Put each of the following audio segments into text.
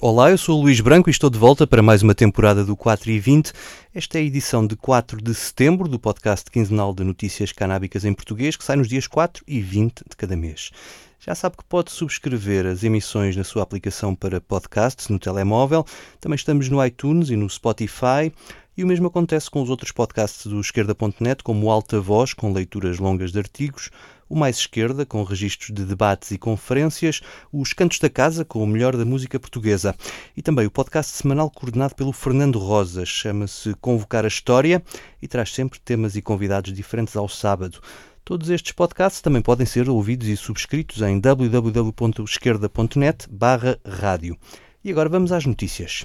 Olá, eu sou o Luís Branco e estou de volta para mais uma temporada do 4 e 20. Esta é a edição de 4 de setembro do podcast quinzenal de notícias canábicas em português, que sai nos dias 4 e 20 de cada mês. Já sabe que pode subscrever as emissões na sua aplicação para podcasts no telemóvel. Também estamos no iTunes e no Spotify. E o mesmo acontece com os outros podcasts do Esquerda.net, como Alta Voz, com leituras longas de artigos, o Mais Esquerda, com registros de debates e conferências, os Cantos da Casa, com o melhor da música portuguesa, e também o podcast semanal coordenado pelo Fernando Rosa, chama-se Convocar a História e traz sempre temas e convidados diferentes ao sábado. Todos estes podcasts também podem ser ouvidos e subscritos em www.esquerda.net barra rádio. E agora vamos às notícias.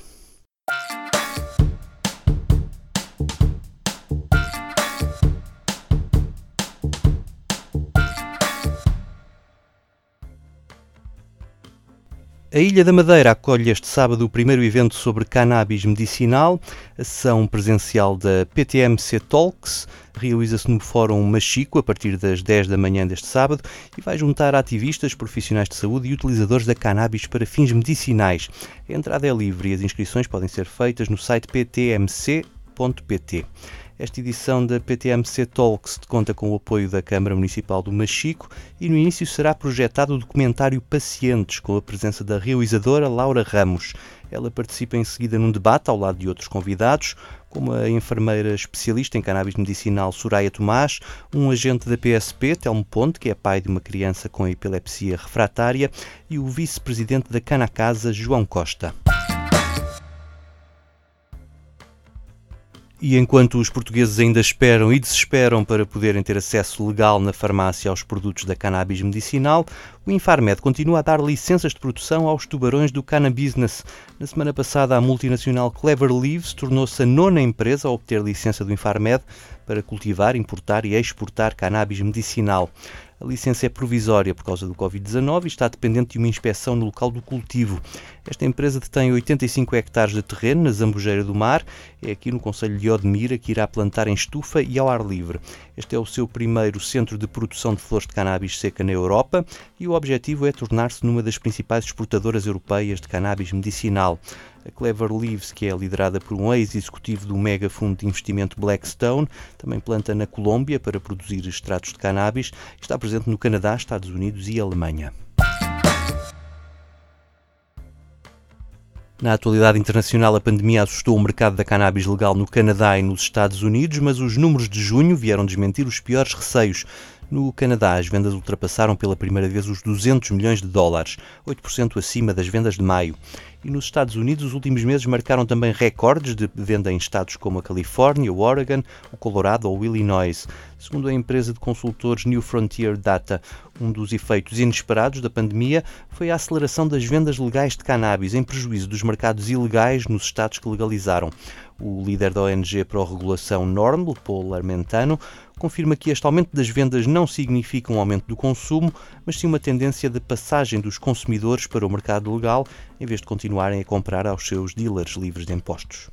A Ilha da Madeira acolhe este sábado o primeiro evento sobre cannabis medicinal. Sessão presencial da PTMC Talks realiza-se no Fórum Machico a partir das 10 da manhã deste sábado e vai juntar ativistas, profissionais de saúde e utilizadores da cannabis para fins medicinais. A entrada é livre e as inscrições podem ser feitas no site ptmc.pt. Esta edição da PTMC Talks conta com o apoio da Câmara Municipal do Machico e no início será projetado o documentário Pacientes, com a presença da realizadora Laura Ramos. Ela participa em seguida num debate ao lado de outros convidados, como a enfermeira especialista em cannabis medicinal Soraya Tomás, um agente da PSP, Telmo Ponte, que é pai de uma criança com epilepsia refratária, e o vice-presidente da Canacasa, João Costa. E enquanto os portugueses ainda esperam e desesperam para poderem ter acesso legal na farmácia aos produtos da cannabis medicinal, o Infarmed continua a dar licenças de produção aos tubarões do cannabis. Na semana passada, a multinacional Clever Leaves tornou-se a nona empresa a obter licença do Infarmed para cultivar, importar e exportar cannabis medicinal. A licença é provisória por causa do Covid-19 e está dependente de uma inspeção no local do cultivo. Esta empresa detém 85 hectares de terreno na Zambujeira do Mar. É aqui no Conselho de Odmira que irá plantar em estufa e ao ar livre. Este é o seu primeiro centro de produção de flores de cannabis seca na Europa e o objetivo é tornar-se numa das principais exportadoras europeias de cannabis medicinal. A Clever Leaves, que é liderada por um ex-executivo do mega fundo de investimento Blackstone, também planta na Colômbia para produzir extratos de cannabis, está presente no Canadá, Estados Unidos e Alemanha. Na atualidade internacional, a pandemia assustou o mercado da cannabis legal no Canadá e nos Estados Unidos, mas os números de junho vieram desmentir os piores receios. No Canadá, as vendas ultrapassaram pela primeira vez os 200 milhões de dólares, 8% acima das vendas de maio. E nos Estados Unidos, os últimos meses marcaram também recordes de venda em estados como a Califórnia, o Oregon, o Colorado ou o Illinois. Segundo a empresa de consultores New Frontier Data, um dos efeitos inesperados da pandemia foi a aceleração das vendas legais de cannabis, em prejuízo dos mercados ilegais nos estados que legalizaram. O líder da ONG Pró-Regulação NORML, Paul Armentano, confirma que este aumento das vendas não significa um aumento do consumo, mas sim uma tendência de passagem dos consumidores para o mercado legal, em vez de continuarem a comprar aos seus dealers livres de impostos.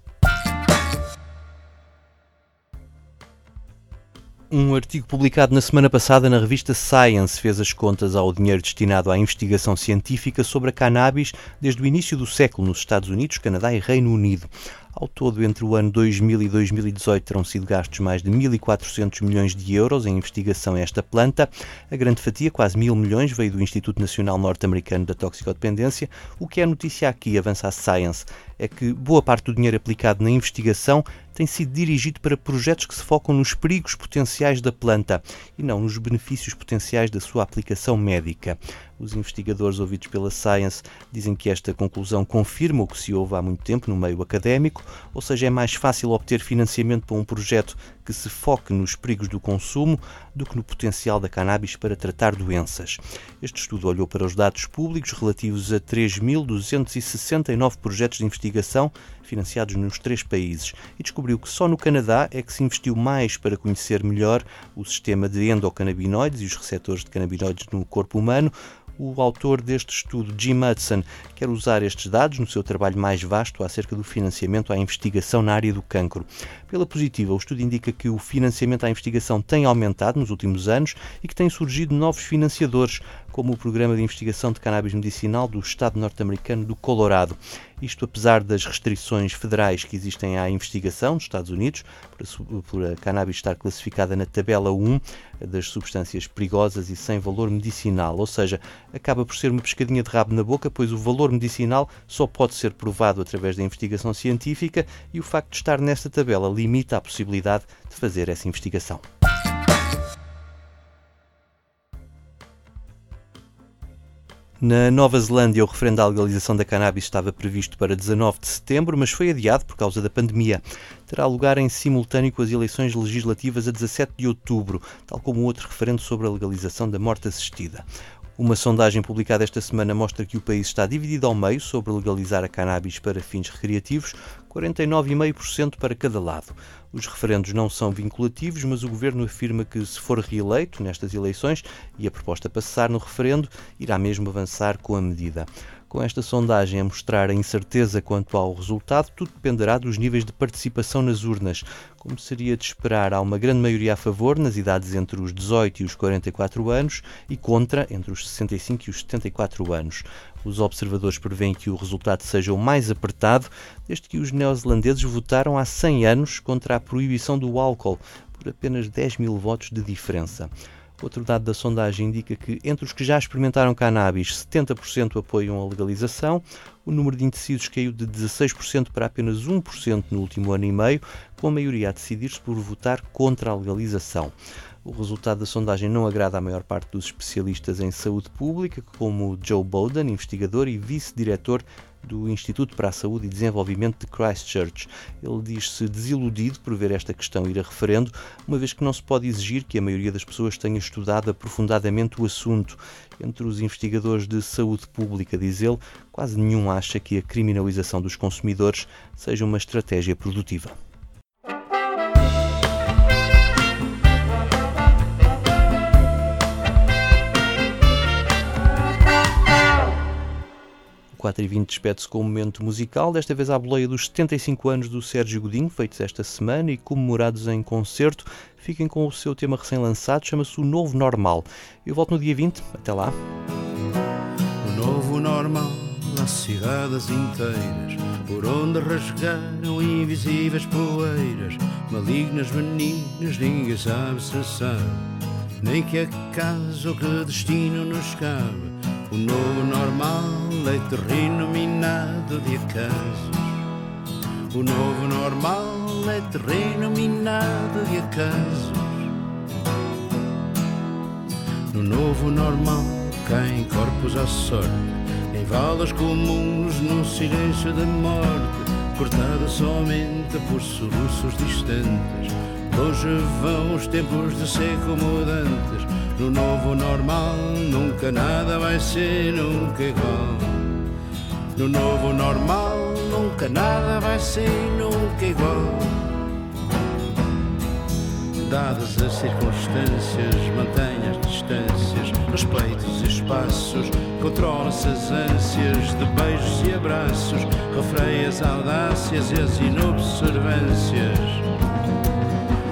Um artigo publicado na semana passada na revista Science fez as contas ao dinheiro destinado à investigação científica sobre a cannabis desde o início do século nos Estados Unidos, Canadá e Reino Unido. Ao todo, entre o ano 2000 e 2018, terão sido gastos mais de 1.400 milhões de euros em investigação a esta planta. A grande fatia, quase mil milhões, veio do Instituto Nacional Norte-Americano da Toxicodependência. O que é notícia aqui, avança a Science, é que boa parte do dinheiro aplicado na investigação tem sido dirigido para projetos que se focam nos perigos potenciais da planta e não nos benefícios potenciais da sua aplicação médica. Os investigadores ouvidos pela Science dizem que esta conclusão confirma o que se ouve há muito tempo no meio académico, ou seja, é mais fácil obter financiamento para um projeto que se foque nos perigos do consumo do que no potencial da cannabis para tratar doenças. Este estudo olhou para os dados públicos relativos a 3.269 projetos de investigação financiados nos três países e descobriu que só no Canadá é que se investiu mais para conhecer melhor o sistema de endocannabinoides e os receptores de canabinoides no corpo humano, o autor deste estudo, Jim Hudson, quer usar estes dados no seu trabalho mais vasto acerca do financiamento à investigação na área do cancro. Pela positiva, o estudo indica que o financiamento à investigação tem aumentado nos últimos anos e que têm surgido novos financiadores, como o Programa de Investigação de Cannabis Medicinal do Estado norte-americano do Colorado. Isto apesar das restrições federais que existem à investigação nos Estados Unidos, por a cannabis estar classificada na tabela 1 das substâncias perigosas e sem valor medicinal, ou seja, acaba por ser uma pescadinha de rabo na boca, pois o valor medicinal só pode ser provado através da investigação científica e o facto de estar nesta tabela limita a possibilidade de fazer essa investigação. Na Nova Zelândia, o referendo à legalização da cannabis estava previsto para 19 de setembro, mas foi adiado por causa da pandemia. Terá lugar em simultâneo com as eleições legislativas a 17 de outubro, tal como outro referendo sobre a legalização da morte assistida. Uma sondagem publicada esta semana mostra que o país está dividido ao meio sobre legalizar a cannabis para fins recreativos, 49,5% para cada lado. Os referendos não são vinculativos, mas o governo afirma que, se for reeleito nestas eleições e a proposta passar no referendo, irá mesmo avançar com a medida. Com esta sondagem a mostrar a incerteza quanto ao resultado, tudo dependerá dos níveis de participação nas urnas. Como seria de esperar, há uma grande maioria a favor nas idades entre os 18 e os 44 anos e contra entre os 65 e os 74 anos. Os observadores prevêem que o resultado seja o mais apertado, desde que os neozelandeses votaram há 100 anos contra a proibição do álcool, por apenas 10 mil votos de diferença. Outro dado da sondagem indica que entre os que já experimentaram cannabis, 70% apoiam a legalização. O número de indecisos caiu de 16% para apenas 1% no último ano e meio, com a maioria a decidir-se por votar contra a legalização. O resultado da sondagem não agrada à maior parte dos especialistas em saúde pública, como Joe Bowden, investigador e vice-diretor do Instituto para a Saúde e Desenvolvimento de Christchurch. Ele diz-se desiludido por ver esta questão ir a referendo, uma vez que não se pode exigir que a maioria das pessoas tenha estudado aprofundadamente o assunto. Entre os investigadores de saúde pública, diz ele, quase nenhum acha que a criminalização dos consumidores seja uma estratégia produtiva. 4 e 20 despede-se com um momento musical, desta vez à boleia dos 75 anos do Sérgio Godinho, feitos esta semana e comemorados em concerto. Fiquem com o seu tema recém-lançado, chama-se O Novo Normal. Eu volto no dia 20, até lá. O novo normal nas cidades inteiras, por onde rasgaram invisíveis poeiras, malignas meninas, ninguém sabe se sabe, nem que acaso que destino nos cabe o novo normal é terreno minado de acasos. O novo normal é terreno minado de acasos. No novo normal caem corpos à sorte, em valas comuns, num silêncio de morte, cortada somente por soluços distantes. Longe vão os tempos de seco mudantes no novo normal nunca nada vai ser nunca igual. No novo normal nunca nada vai ser nunca igual. Dadas as circunstâncias, mantenha as distâncias, respeitos e espaços, controla-se as ânsias de beijos e abraços, refreia as audácias e as inobservâncias.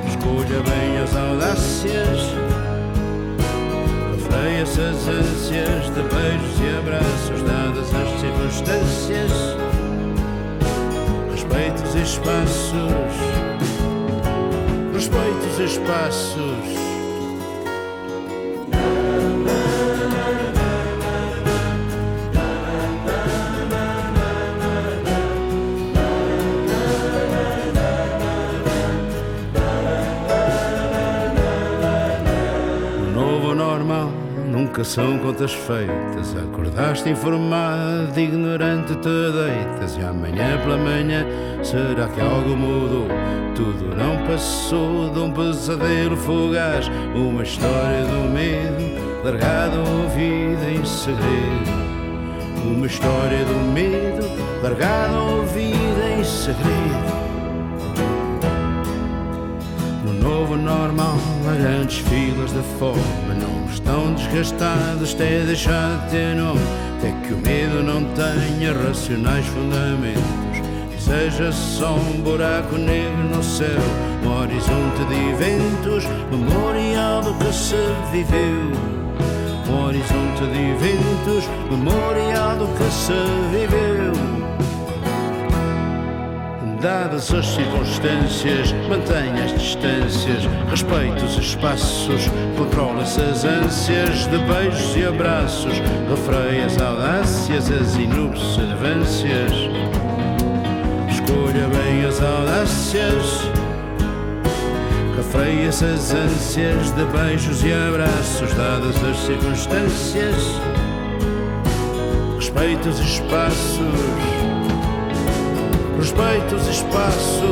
Escolha bem as audácias essas ânsias de beijos e abraços dadas as circunstâncias, respeitos e espaços, respeitos e espaços. São contas feitas. Acordaste informado, ignorante te deitas. E amanhã pela manhã será que algo mudou? Tudo não passou de um pesadelo fugaz. Uma história do medo, largada ouvida em segredo. Uma história do medo, largada ouvida em segredo. No novo normal, há grandes filas de fome não estão desgastados até deixar de ter nome. Até que o medo não tenha racionais fundamentos. seja só um buraco negro no céu, um horizonte de eventos, memorial do que se viveu. Um horizonte de eventos, memorial do que se viveu. Dadas as circunstâncias, mantenha as distâncias, respeite os espaços, controla-se as ânsias de beijos e abraços, refreia as audácias, as inobservâncias. Escolha bem as audácias, refreia-se as ânsias de beijos e abraços, dadas as circunstâncias, respeite os espaços os espaços